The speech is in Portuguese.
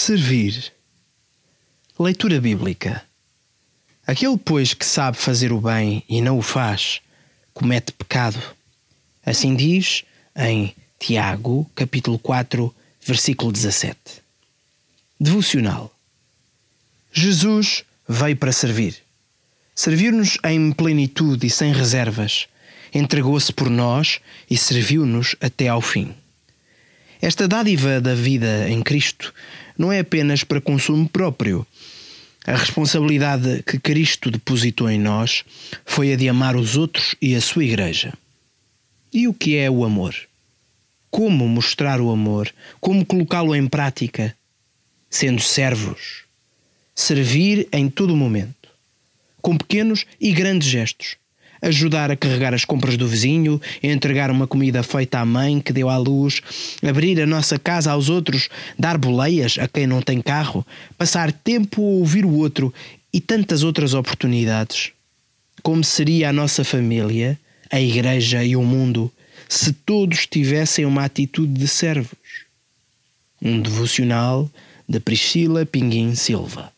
Servir. Leitura bíblica. Aquele, pois, que sabe fazer o bem e não o faz, comete pecado. Assim diz em Tiago, capítulo 4, versículo 17. Devocional. Jesus veio para servir. Servir-nos em plenitude e sem reservas. Entregou-se por nós e serviu-nos até ao fim. Esta dádiva da vida em Cristo não é apenas para consumo próprio. A responsabilidade que Cristo depositou em nós foi a de amar os outros e a sua Igreja. E o que é o amor? Como mostrar o amor? Como colocá-lo em prática? Sendo servos. Servir em todo momento, com pequenos e grandes gestos ajudar a carregar as compras do vizinho, entregar uma comida feita à mãe que deu à luz, abrir a nossa casa aos outros, dar boleias a quem não tem carro, passar tempo a ouvir o outro e tantas outras oportunidades. Como seria a nossa família, a igreja e o mundo se todos tivessem uma atitude de servos? Um devocional de Priscila Pinguim Silva.